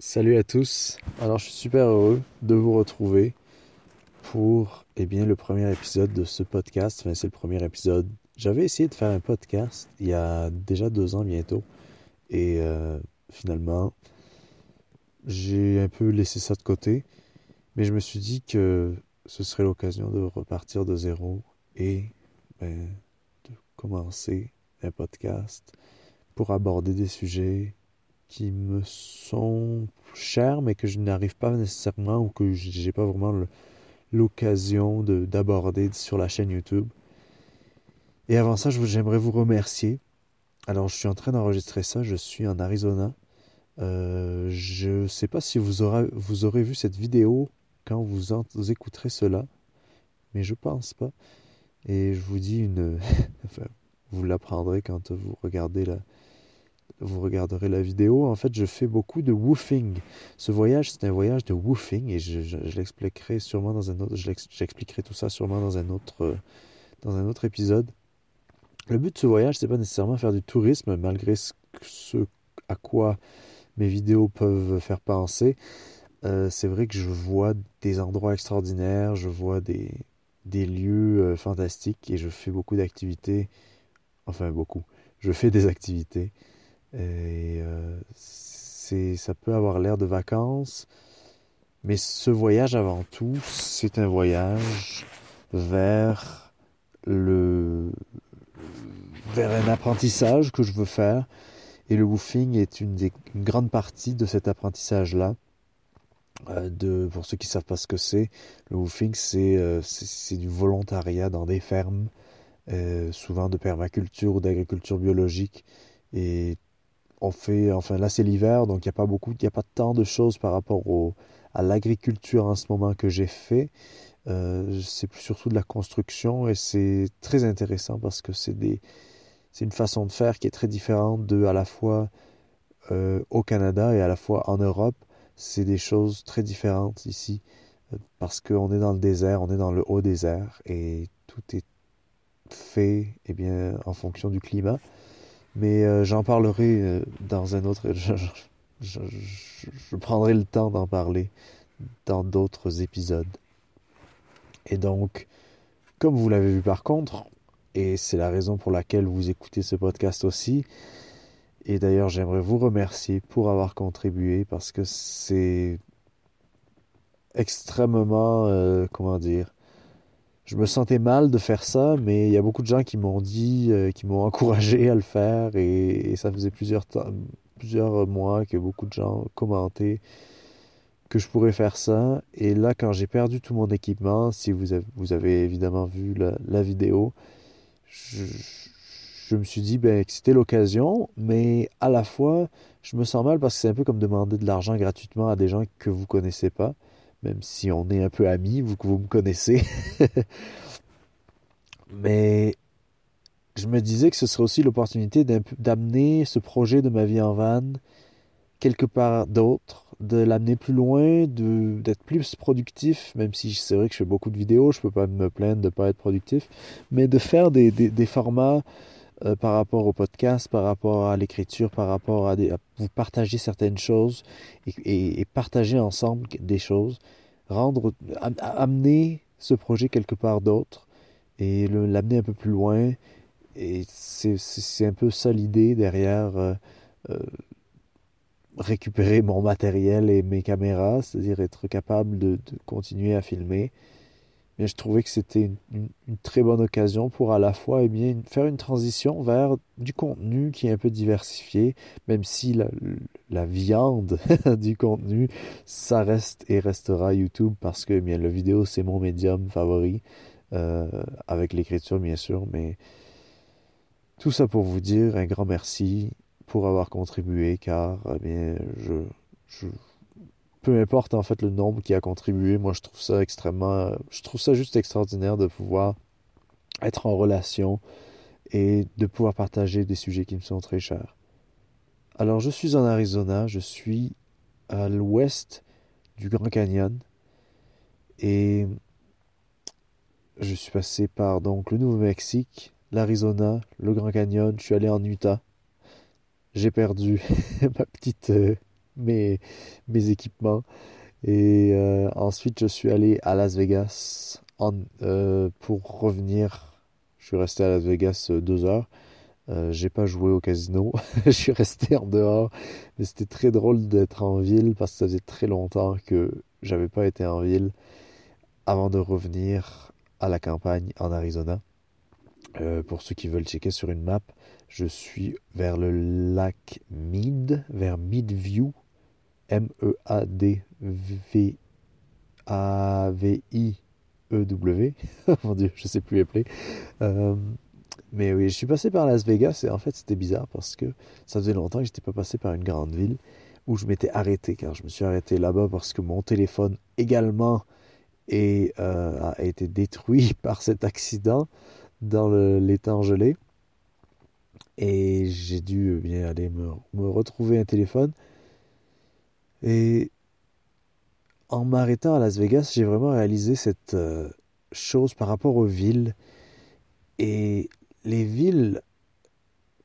Salut à tous. Alors je suis super heureux de vous retrouver pour eh bien le premier épisode de ce podcast. Enfin, c'est le premier épisode. J'avais essayé de faire un podcast il y a déjà deux ans bientôt et euh, finalement j'ai un peu laissé ça de côté. Mais je me suis dit que ce serait l'occasion de repartir de zéro et ben, de commencer un podcast pour aborder des sujets qui me sont chers, mais que je n'arrive pas nécessairement ou que j'ai pas vraiment l'occasion d'aborder sur la chaîne YouTube. Et avant ça, j'aimerais vous remercier. Alors, je suis en train d'enregistrer ça, je suis en Arizona. Euh, je ne sais pas si vous aurez, vous aurez vu cette vidéo quand vous, vous écouterez cela, mais je pense pas. Et je vous dis une... enfin, vous l'apprendrez quand vous regardez la, vous regarderez la vidéo. En fait, je fais beaucoup de woofing. Ce voyage, c'est un voyage de woofing et je, l'expliquerai sûrement dans un autre. J'expliquerai tout ça sûrement dans un autre, dans un autre épisode. Le but de ce voyage, c'est pas nécessairement faire du tourisme, malgré ce, à quoi mes vidéos peuvent faire penser. Euh, c'est vrai que je vois des endroits extraordinaires, je vois des, des lieux euh, fantastiques et je fais beaucoup d'activités. Enfin, beaucoup. Je fais des activités et euh, ça peut avoir l'air de vacances, mais ce voyage avant tout, c'est un voyage vers le vers un apprentissage que je veux faire. Et le woofing est une, grande partie de cet apprentissage-là. Euh, pour ceux qui ne savent pas ce que c'est, le woofing, c'est, euh, du volontariat dans des fermes, euh, souvent de permaculture ou d'agriculture biologique. Et on fait, enfin là c'est l'hiver, donc il n'y a pas beaucoup, il n'y a pas tant de choses par rapport à l'agriculture en ce moment que j'ai fait. Euh, c'est surtout de la construction et c'est très intéressant parce que c'est des, c'est une façon de faire qui est très différente de à la fois euh, au Canada et à la fois en Europe. C'est des choses très différentes ici euh, parce qu'on est dans le désert, on est dans le haut désert et tout est fait eh bien, en fonction du climat. Mais euh, j'en parlerai euh, dans un autre. Je, prendrai le temps d'en parler dans d'autres épisodes. Et donc, comme vous l'avez vu par contre, et c'est la raison pour laquelle vous écoutez ce podcast aussi, et d'ailleurs j'aimerais vous remercier pour avoir contribué parce que c'est extrêmement, euh, comment dire, je me sentais mal de faire ça, mais il y a beaucoup de gens qui m'ont dit, euh, qui m'ont encouragé à le faire, et, ça faisait plusieurs, mois que beaucoup de gens commentaient que je pourrais faire ça. Et là, quand j'ai perdu tout mon équipement, si vous avez, évidemment vu la, vidéo, je, je, me suis dit ben, que c'était l'occasion, mais à la fois, je me sens mal parce que c'est un peu comme demander de l'argent gratuitement à des gens que vous connaissez pas même si on est un peu amis, vous, vous me connaissez. Mais je me disais que ce serait aussi l'opportunité d'amener ce projet de ma vie en van quelque part d'autre, de l'amener plus loin, d'être plus productif, même si c'est vrai que je fais beaucoup de vidéos, je peux pas me plaindre de pas être productif, mais de faire des formats euh, par rapport au podcast, par rapport à l'écriture, par rapport à, vous partager certaines choses et, partager ensemble des choses, rendre, amener ce projet quelque part d'autre et l'amener un peu plus loin. Et c'est un peu ça l'idée derrière euh, euh, récupérer mon matériel et mes caméras, c'est-à-dire être capable de, de continuer à filmer mais je trouvais que c'était une, très bonne occasion pour à la fois eh bien, faire une transition vers du contenu qui est un peu diversifié, même si la, la viande du contenu, ça reste et restera YouTube parce que eh bien, le vidéo, c'est mon médium favori, euh, avec l'écriture bien sûr, mais tout ça pour vous dire un grand merci pour avoir contribué car eh bien, je peu importe en fait le nombre qui a contribué, moi je trouve ça extrêmement, je trouve ça juste extraordinaire de pouvoir être en relation et de pouvoir partager des sujets qui me sont très chers. Alors je suis en Arizona, je suis à l'ouest du Grand Canyon et je suis passé par donc le Nouveau-Mexique, l'Arizona, le Grand Canyon, je suis allé en Utah. J'ai perdu ma petite euh, mes, équipements. Et euh, ensuite, je suis allé à Las Vegas euh, pour revenir. Je suis resté à Las Vegas deux heures. Euh, j'ai pas joué au casino. je suis resté en dehors. Mais c'était très drôle d'être en ville parce que ça faisait très longtemps que j'avais pas été en ville avant de revenir à la campagne en Arizona. Euh, pour ceux qui veulent checker sur une map, je suis vers le lac Mead, vers Meadview, M-E-A-D-V-A-V-I-E-W. Mon Dieu, je sais plus appeler. Euh, mais oui, je suis passé par Las Vegas et en fait c'était bizarre parce que ça faisait longtemps que j'étais pas passé par une grande ville où je m'étais arrêté car je me suis arrêté là-bas parce que mon téléphone également euh, a été détruit par cet accident dans l'étang gelé. Et j'ai dû euh, bien aller me, retrouver un téléphone. Et en m'arrêtant à Las Vegas, j'ai vraiment réalisé cette euh, chose par rapport aux villes. Et les villes,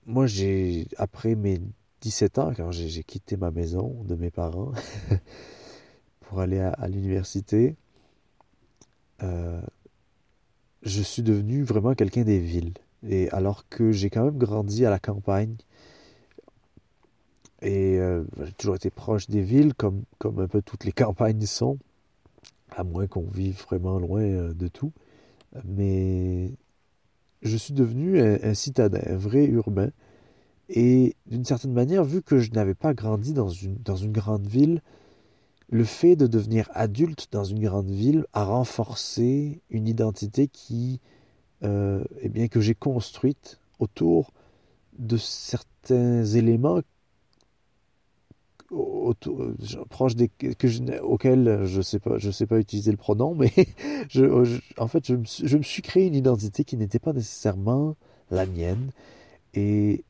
moi j'ai, après mes 17 ans, quand j'ai quitté ma maison de mes parents pour aller à l'université, euh, je suis devenu vraiment quelqu'un des villes. Et alors que j'ai quand même grandi à la campagne, et euh, j'ai toujours été proche des villes, comme, comme un peu toutes les campagnes sont, à moins qu'on vive vraiment loin euh, de tout. Mais je suis devenu un citadin, un vrai urbain. Et d'une certaine manière, vu que je n'avais pas grandi dans une, dans une grande ville, le fait de devenir adulte dans une grande ville a renforcé une identité qui, euh, eh bien, que j'ai construite autour de certains éléments autour, proches des que je, auxquels je sais pas je sais pas utiliser le pronom mais je, en fait je je me suis créé une identité qui n'était pas nécessairement la mienne et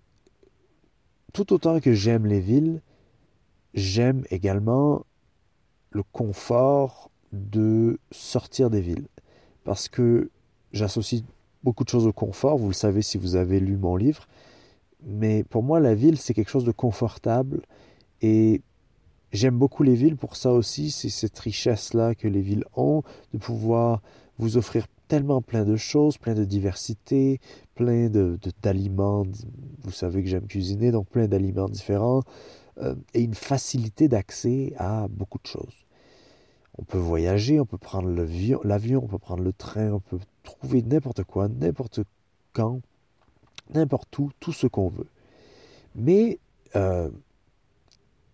tout autant que j'aime les villes j'aime également le confort de sortir des villes. Parce que j'associe beaucoup de choses au confort, vous le savez si vous avez lu mon livre, mais pour moi la ville c'est quelque chose de confortable et j'aime beaucoup les villes pour ça aussi, c'est cette richesse-là que les villes ont, de pouvoir vous offrir tellement plein de choses, plein de diversité, plein de, d'aliments, vous savez que j'aime cuisiner, donc plein d'aliments différents, euh, et une facilité d'accès à beaucoup de choses. On peut voyager, on peut prendre l'avion, on peut prendre le train, on peut trouver n'importe quoi, n'importe quand, n'importe où, tout ce qu'on veut. Mais euh,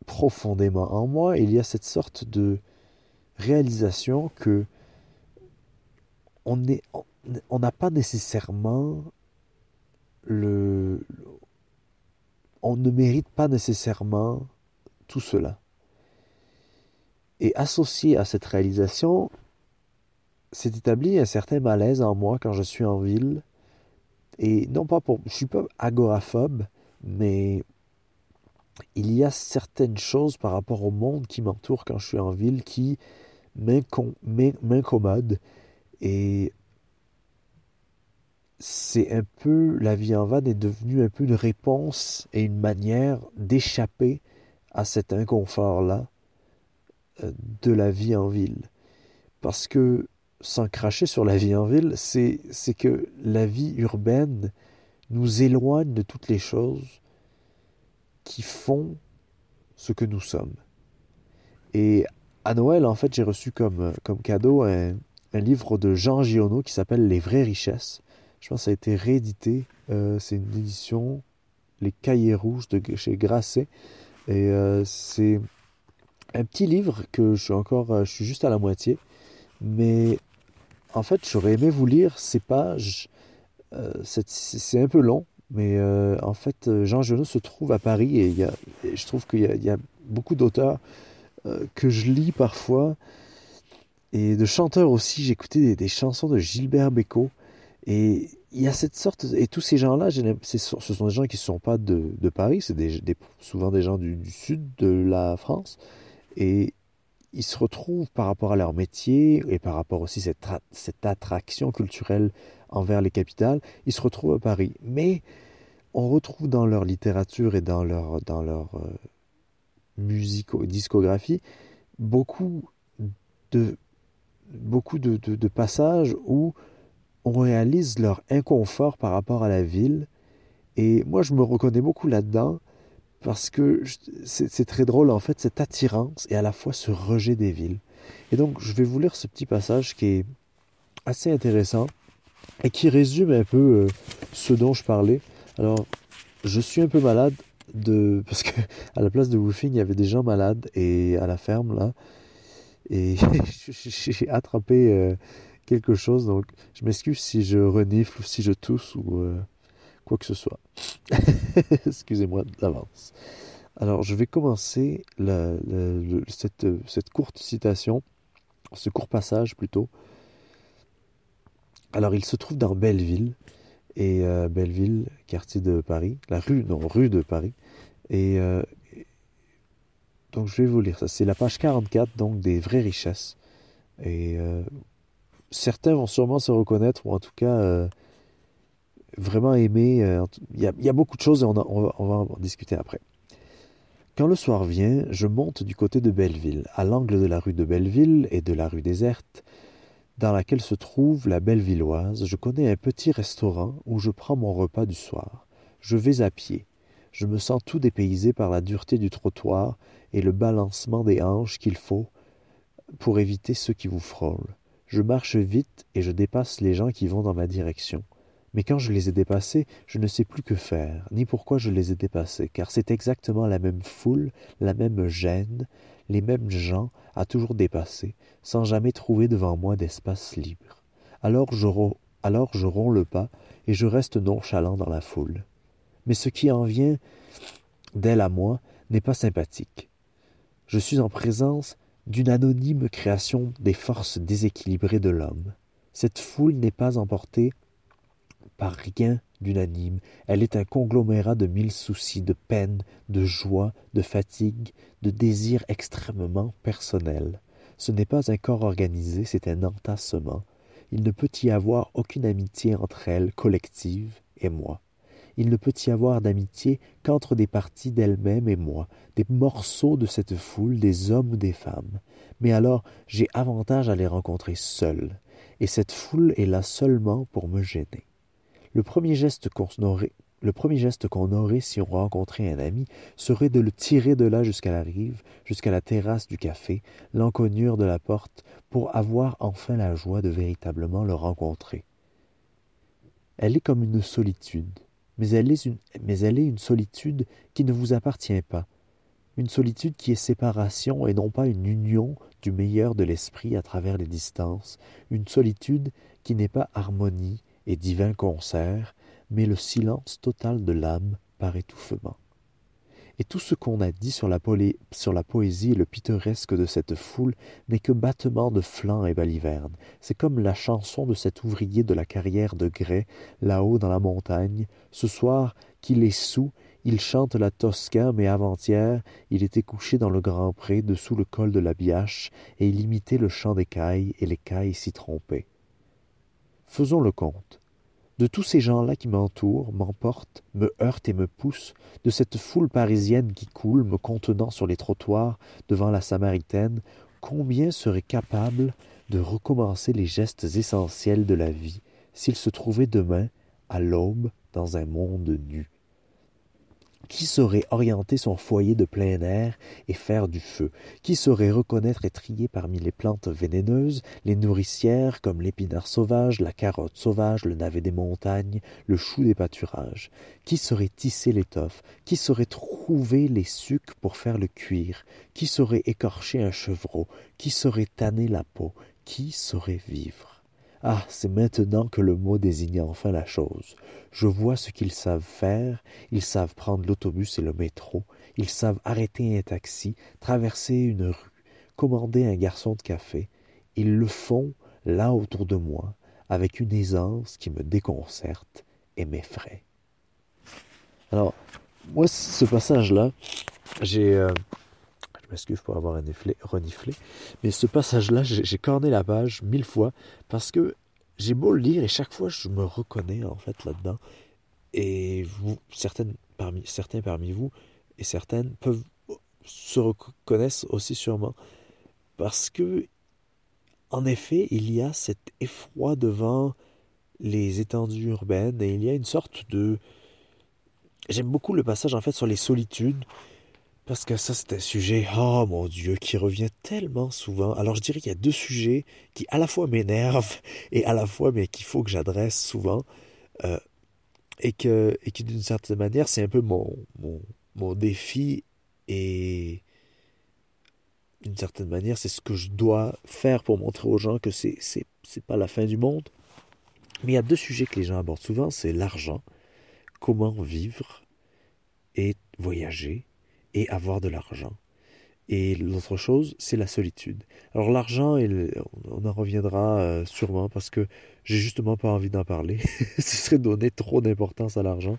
profondément en moi, il y a cette sorte de réalisation que on n'a pas nécessairement le, on ne mérite pas nécessairement tout cela. Et associé à cette réalisation, s'est établi un certain malaise en moi quand je suis en ville. Et non pas pour... Je suis pas agoraphobe, mais il y a certaines choses par rapport au monde qui m'entoure quand je suis en ville qui m'incommodent. Et c'est un peu... La vie en vanne est devenue un peu une réponse et une manière d'échapper à cet inconfort-là de la vie en ville. Parce que, sans cracher sur la vie en ville, c'est que la vie urbaine nous éloigne de toutes les choses qui font ce que nous sommes. Et à Noël, en fait, j'ai reçu comme, comme cadeau un, livre de Jean Giono qui s'appelle Les vraies richesses. Je pense que ça a été réédité. Euh, c'est une édition, Les Cahiers rouges de chez Grasset. Et euh, c'est un petit livre que je suis encore, euh, je suis juste à la moitié, mais en fait, j'aurais aimé vous lire ces pages. Euh, c'est un peu long, mais euh, en fait, Jean Genot se trouve à Paris et, y a, je trouve qu'il y, a beaucoup d'auteurs que je lis parfois et de chanteurs aussi. J'écoutais des, chansons de Gilbert Bécaud et il y a cette sorte et tous ces gens-là, ce sont des gens qui ne sont pas de, Paris, c'est souvent des gens du, sud de la France ils se retrouvent par rapport à leur métier et par rapport aussi à cette, attraction culturelle envers les capitales, ils se retrouvent à Paris. Mais on retrouve dans leur littérature et dans leur, dans leur euh, discographie, beaucoup de, passages où on réalise leur inconfort par rapport à la ville. Et moi, je me reconnais beaucoup là-dedans parce que c'est très drôle, en fait, cette attirance et à la fois ce rejet des villes. Et donc, je vais vous lire ce petit passage qui est assez intéressant et qui résume un peu euh, ce dont je parlais. Alors, je suis un peu malade de parce que à la place de woofing, il y avait des gens malades et à la ferme là et j'ai attrapé euh, quelque chose donc je m'excuse si je renifle ou si je tousse ou euh, quoi que ce soit. Excusez-moi d'avance. Alors, je vais commencer cette, courte citation, ce court passage plutôt, alors, il se trouve dans Belleville, et euh, Belleville, quartier de Paris, la rue, non, rue de Paris. Et euh, donc, je vais vous lire ça. C'est la page 44, donc des vraies richesses. Et euh, certains vont sûrement se reconnaître, ou en tout cas vraiment aimer. Il y, a, beaucoup de choses et on, on, on va en discuter après. Quand le soir vient, je monte du côté de Belleville, à l'angle de la rue de Belleville et de la rue déserte dans laquelle se trouve la Bellevilloise, je connais un petit restaurant où je prends mon repas du soir. Je vais à pied. Je me sens tout dépaysé par la dureté du trottoir et le balancement des hanches qu'il faut pour éviter ceux qui vous frôlent. Je marche vite et je dépasse les gens qui vont dans ma direction. Mais quand je les ai dépassés, je ne sais plus que faire, ni pourquoi je les ai dépassés, car c'est exactement la même foule, la même gêne, les mêmes gens à toujours dépasser, sans jamais trouver devant moi d'espace libre. Alors je, alors je romps le pas et je reste nonchalant dans la foule. Mais ce qui en vient d'elle à moi n'est pas sympathique. Je suis en présence d'une anonyme création des forces déséquilibrées de l'homme. Cette foule n'est pas emportée par rien d'unanime, elle est un conglomérat de mille soucis, de peines, de joies, de fatigues, de désirs extrêmement personnels. Ce n'est pas un corps organisé, c'est un entassement. Il ne peut y avoir aucune amitié entre elles, collective, et moi. Il ne peut y avoir d'amitié qu'entre des parties d'elles-mêmes et moi, des morceaux de cette foule, des hommes ou des femmes. Mais alors j'ai avantage à les rencontrer seuls, et cette foule est là seulement pour me gêner. Le premier geste qu'on aurait, le premier geste qu'on aurait si on rencontrait un ami serait de le tirer de là jusqu'à la rive, jusqu'à la terrasse du café, l'encognure de la porte, pour avoir enfin la joie de véritablement le rencontrer. Elle est comme une solitude, mais elle est une, mais elle est une solitude qui ne vous appartient pas, une solitude qui est séparation et non pas une union du meilleur de l'esprit à travers les distances, une solitude qui n'est pas harmonie, et divin concert, mais le silence total de l'âme par étouffement. Et tout ce qu'on a dit sur la, poésie et le pittoresque de cette foule n'est que battement de flanc et baliverne. C'est comme la chanson de cet ouvrier de la carrière de grès, là-haut dans la montagne. Ce soir qu'il est sous, il chante la Tosca, mais avant-hier, il était couché dans le grand pré, dessous le col de la Biache, et il imitait le chant des cailles, et les cailles s'y trompaient. Faisons le compte. De tous ces gens-là qui m'entourent, m'emportent, me heurtent et me poussent, de cette foule parisienne qui coule, me contenant sur les trottoirs devant la Samaritaine, combien seraient capables de recommencer les gestes essentiels de la vie s'ils se trouvaient demain, à l'aube, dans un monde nu? Qui saurait orienter son foyer de plein air et faire du feu? Qui saurait reconnaître et trier parmi les plantes vénéneuses les nourricières comme l'épinard sauvage, la carotte sauvage, le navet des montagnes, le chou des pâturages? Qui saurait tisser l'étoffe? Qui saurait trouver les sucs pour faire le cuir? Qui saurait écorcher un chevreau? Qui saurait tanner la peau? Qui saurait vivre? Ah, c'est maintenant que le mot désigne enfin la chose. Je vois ce qu'ils savent faire, ils savent prendre l'autobus et le métro, ils savent arrêter un taxi, traverser une rue, commander un garçon de café. Ils le font là autour de moi, avec une aisance qui me déconcerte et m'effraie. Alors, moi, ce passage-là, j'ai... Euh, je m'excuse pour avoir reniflé, mais ce passage-là, j'ai corné la page mille fois parce que j'ai beau le lire et chaque fois je me reconnais en fait là-dedans. Et vous, certaines parmi, certains parmi vous et certaines peuvent se reconnaissent aussi sûrement. Parce que, en effet, il y a cet effroi devant les étendues urbaines et il y a une sorte de... J'aime beaucoup le passage en fait sur les solitudes parce que ça c'est un sujet, oh mon Dieu, qui revient tellement souvent. Alors je dirais qu'il y a deux sujets qui à la fois m'énervent et à la fois mais qu'il faut que j'adresse souvent. Euh, et que, et que d'une certaine manière, c'est un peu mon, mon, mon défi et d'une certaine manière, c'est ce que je dois faire pour montrer aux gens que c'est, c'est, c'est pas la fin du monde. Mais il y a deux sujets que les gens abordent souvent, c'est l'argent, comment vivre et voyager et avoir de l'argent. Et l'autre chose, c'est la solitude. Alors l'argent, on en reviendra euh, sûrement parce que j'ai justement pas envie d'en parler. Ce serait donner trop d'importance à l'argent.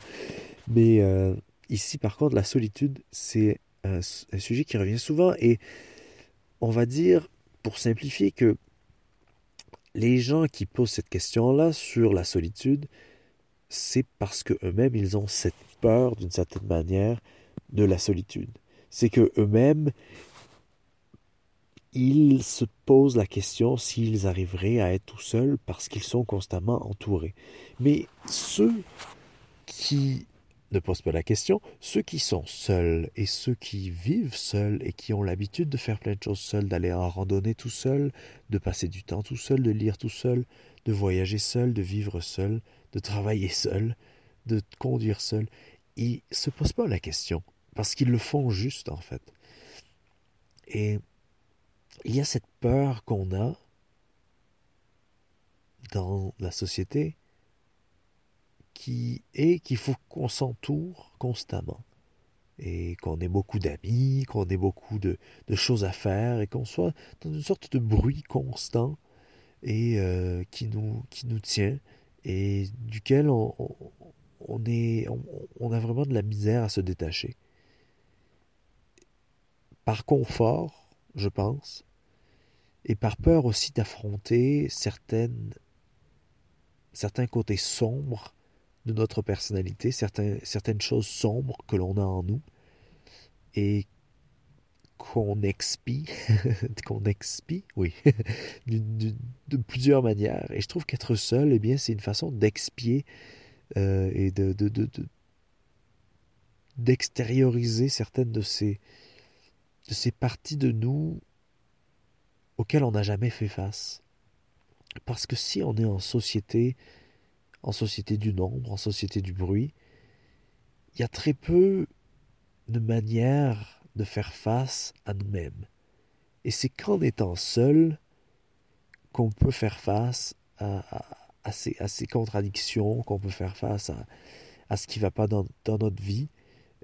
Mais euh, ici, par contre, la solitude, c'est un, un, sujet qui revient souvent. Et on va dire, pour simplifier, que les gens qui posent cette question-là sur la solitude, c'est parce qu'eux-mêmes, ils ont cette peur, d'une certaine manière, de la solitude c'est que eux-mêmes, ils se posent la question s'ils arriveraient à être tout seuls parce qu'ils sont constamment entourés. Mais ceux qui ne posent pas la question, ceux qui sont seuls et ceux qui vivent seuls et qui ont l'habitude de faire plein de choses seuls, d'aller en randonnée tout seul, de passer du temps tout seul, de lire tout seul, de voyager seul, de vivre seul, de travailler seul, de conduire seul, ils se posent pas la question parce qu'ils le font juste, en fait. Et il y a cette peur qu'on a dans la société qui est qu'il faut qu'on s'entoure constamment et qu'on ait beaucoup d'amis, qu'on ait beaucoup de, choses à faire et qu'on soit dans une sorte de bruit constant et euh, qui, nous, tient et duquel on, est, on a vraiment de la misère à se détacher par confort, je pense, et par peur aussi d'affronter certaines, certains côtés sombres de notre personnalité, certaines choses sombres que l'on a en nous, et qu'on expie, qu'on expie, oui, de plusieurs manières. Et je trouve qu'être seul, eh bien, c'est une façon d'expier euh, et de, d'extérioriser certaines de ces, de ces parties de nous auxquelles on n'a jamais fait face. Parce que si on est en société, en société du nombre, en société du bruit, il y a très peu de manières de faire face à nous-mêmes. Et c'est qu'en étant seul qu'on peut faire face à, à, à, ces, contradictions, qu'on peut faire face à, ce qui ne va pas dans, notre vie,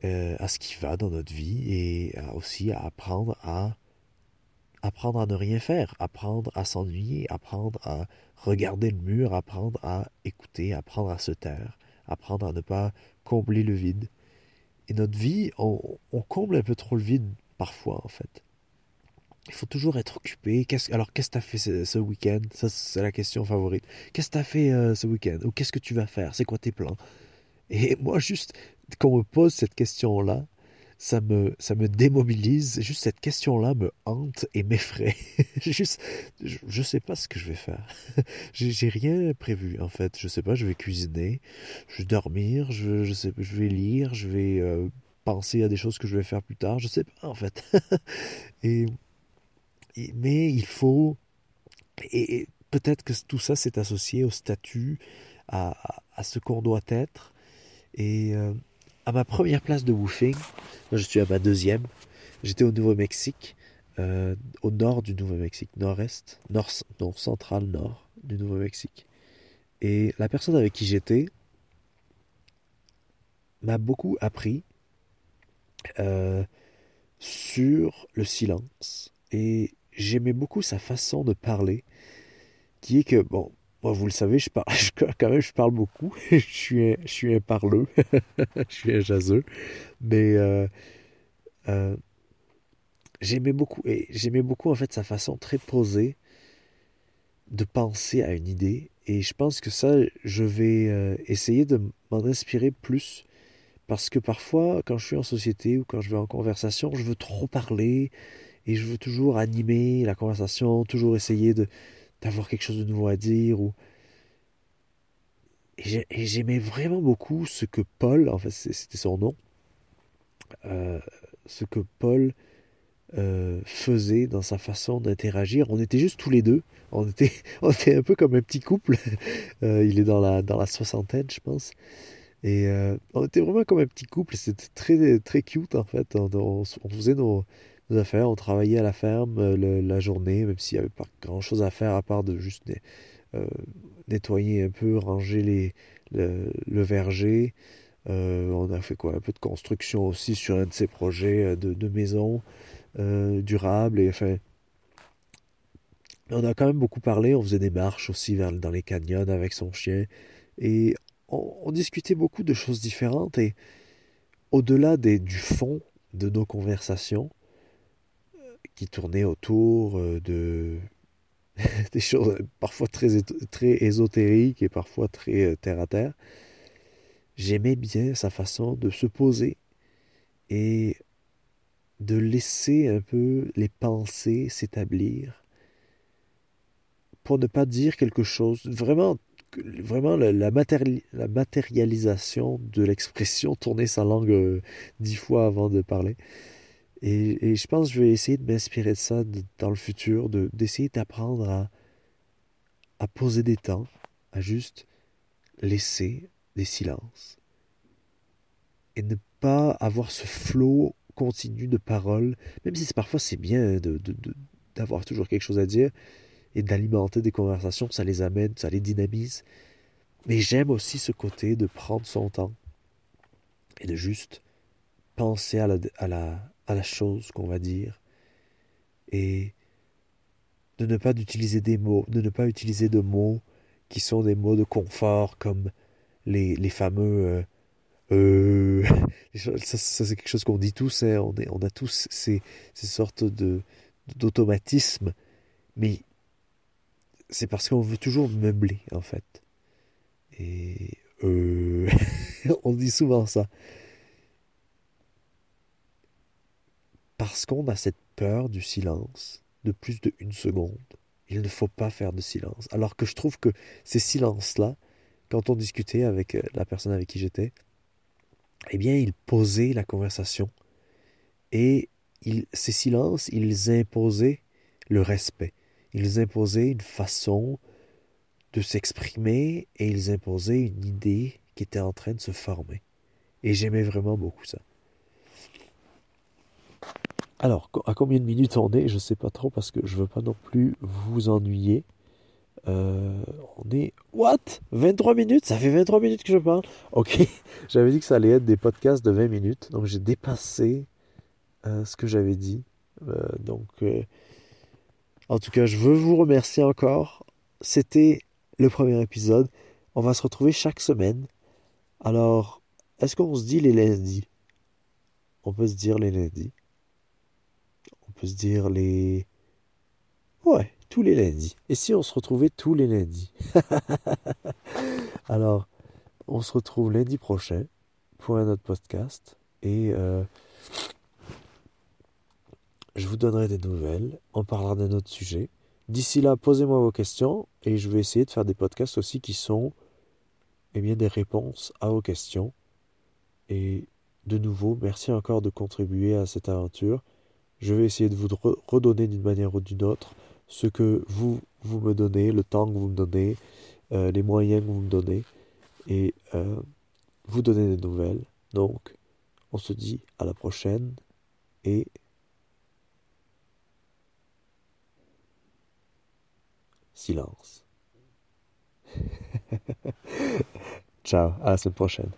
euh, à ce qui va dans notre vie et aussi à apprendre à apprendre à ne rien faire, apprendre à s'ennuyer, apprendre à regarder le mur, apprendre à écouter, apprendre à se taire, apprendre à ne pas combler le vide. Et notre vie, on, comble un peu trop le vide parfois en fait. Il faut toujours être occupé. alors, qu'est-ce que tu as fait ce, week-end? Ça, c'est la question favorite. Qu'est-ce que tu as fait euh, ce week-end? Ou qu'est-ce que tu vas faire? C'est quoi tes plans? Et moi, juste, qu'on me pose cette question-là, ça me, ça me démobilise. Juste cette question-là me hante et m'effraie. Juste, je, ne sais pas ce que je vais faire. J'ai rien prévu en fait. Je sais pas. Je vais cuisiner, je vais dormir, je, je sais, je vais lire, je vais euh, penser à des choses que je vais faire plus tard. Je sais pas en fait. et, mais il faut et, peut-être que tout ça c'est associé au statut, à, à ce qu'on doit être. Et euh, à ma première place de woofing, je suis à ma deuxième, j'étais au Nouveau-Mexique, euh, au nord du Nouveau-Mexique, nord-est, nord, non, central-nord du Nouveau-Mexique. Et la personne avec qui j'étais m'a beaucoup appris euh, sur le silence. Et j'aimais beaucoup sa façon de parler, qui est que, bon, moi, vous le savez, je parle, quand même, je parle beaucoup. je, suis un, je suis un parleux. je suis un jaseux. Mais euh, euh, j'aimais beaucoup, et j'aimais beaucoup en fait sa façon très posée de penser à une idée. Et je pense que ça, je vais euh, essayer de m'en inspirer plus Parce que parfois, quand je suis en société ou quand je vais en conversation, je veux trop parler et je veux toujours animer la conversation, toujours essayer d'avoir quelque chose de nouveau à dire ou et j'aimais vraiment beaucoup ce que Paul, en fait c'était son nom, euh, ce que Paul euh, faisait dans sa façon d'interagir. On était juste tous les deux. On était, on était un peu comme un petit couple. Euh, il est dans la, dans la soixantaine, je pense. Et on était vraiment comme un petit couple. C'était très, très cute, en fait. On, faisait nos, On travaillait à la ferme la journée, même s'il n'y avait pas grand-chose à faire à part de juste nettoyer un peu, ranger les, le verger. Euh, on a fait quoi? Un peu de construction aussi sur un de ces projets euh, de, maison euh, durable. Et enfin, on a quand même beaucoup parlé. On faisait des marches aussi dans les canyons avec son chien. Et on, discutait beaucoup de choses différentes. Et au-delà du fond de nos conversations, qui tournaient autour de des choses parfois très, très ésotériques et parfois très terre à terre, J'aimais bien sa façon de se poser et de laisser un peu les pensées s'établir pour ne pas dire quelque chose. Vraiment, vraiment la, la, matérialisation de l'expression, tourner sa langue euh, dix fois avant de parler. Et, je pense que je vais essayer de m'inspirer de ça dans le futur, d'essayer d'apprendre à, à poser des temps, à juste laisser des silences. Et ne pas avoir ce flot continu de paroles, même si parfois c'est bien d'avoir toujours quelque chose à dire et d'alimenter des conversations, ça les amène, ça les dynamise. Mais j'aime aussi ce côté de prendre son temps et de juste penser à la, à la chose qu'on va dire et de ne pas utiliser des mots, de ne pas utiliser de mots qui sont des mots de confort comme les, les fameux... Euh, euh ça, c'est quelque chose qu'on dit tous, hein, on, a tous ces, ces sortes de d'automatisme, mais c'est parce qu'on veut toujours meubler, en fait. Et euh, on dit souvent ça. Parce qu'on a cette peur du silence de plus d'une seconde. Il ne faut pas faire de silence. Alors que je trouve que ces silences-là, quand on discutait avec euh, la personne avec qui j'étais, eh bien, ils posaient la conversation et ces silences, ils imposaient le respect. Ils imposaient une façon de s'exprimer et ils imposaient une idée qui était en train de se former. Et j'aimais vraiment beaucoup ça. Alors, à combien de minutes on est Je ne sais pas trop parce que je ne veux pas non plus vous ennuyer. Euh, on est... What? 23 minutes? Ça fait 23 minutes que je parle Ok, j'avais dit que ça allait être des podcasts de 20 minutes, donc j'ai dépassé euh, ce que j'avais dit. Euh, donc, en tout cas, je veux vous remercier encore. C'était le premier épisode. On va se retrouver chaque semaine. Alors, est-ce qu'on se dit les lundis? On peut se dire les lundis. Peut se dire les... Ouais, tous les lundis. Et si on se retrouvait tous les lundis? Alors, on se retrouve lundi prochain pour un autre podcast. Et euh, je vous donnerai des nouvelles. On parlera d'un autre sujet. D'ici là, posez-moi vos questions et je vais essayer de faire des podcasts aussi qui sont eh bien, des réponses à vos questions. Et de nouveau, merci encore de contribuer à cette aventure. Je vais essayer de vous redonner d'une manière ou d'une autre ce que vous, vous me donnez, le temps que vous me donnez, euh, les moyens que vous me donnez, et euh, vous donner des nouvelles. Donc, on se dit à la prochaine, et silence. Ciao, à la semaine prochaine.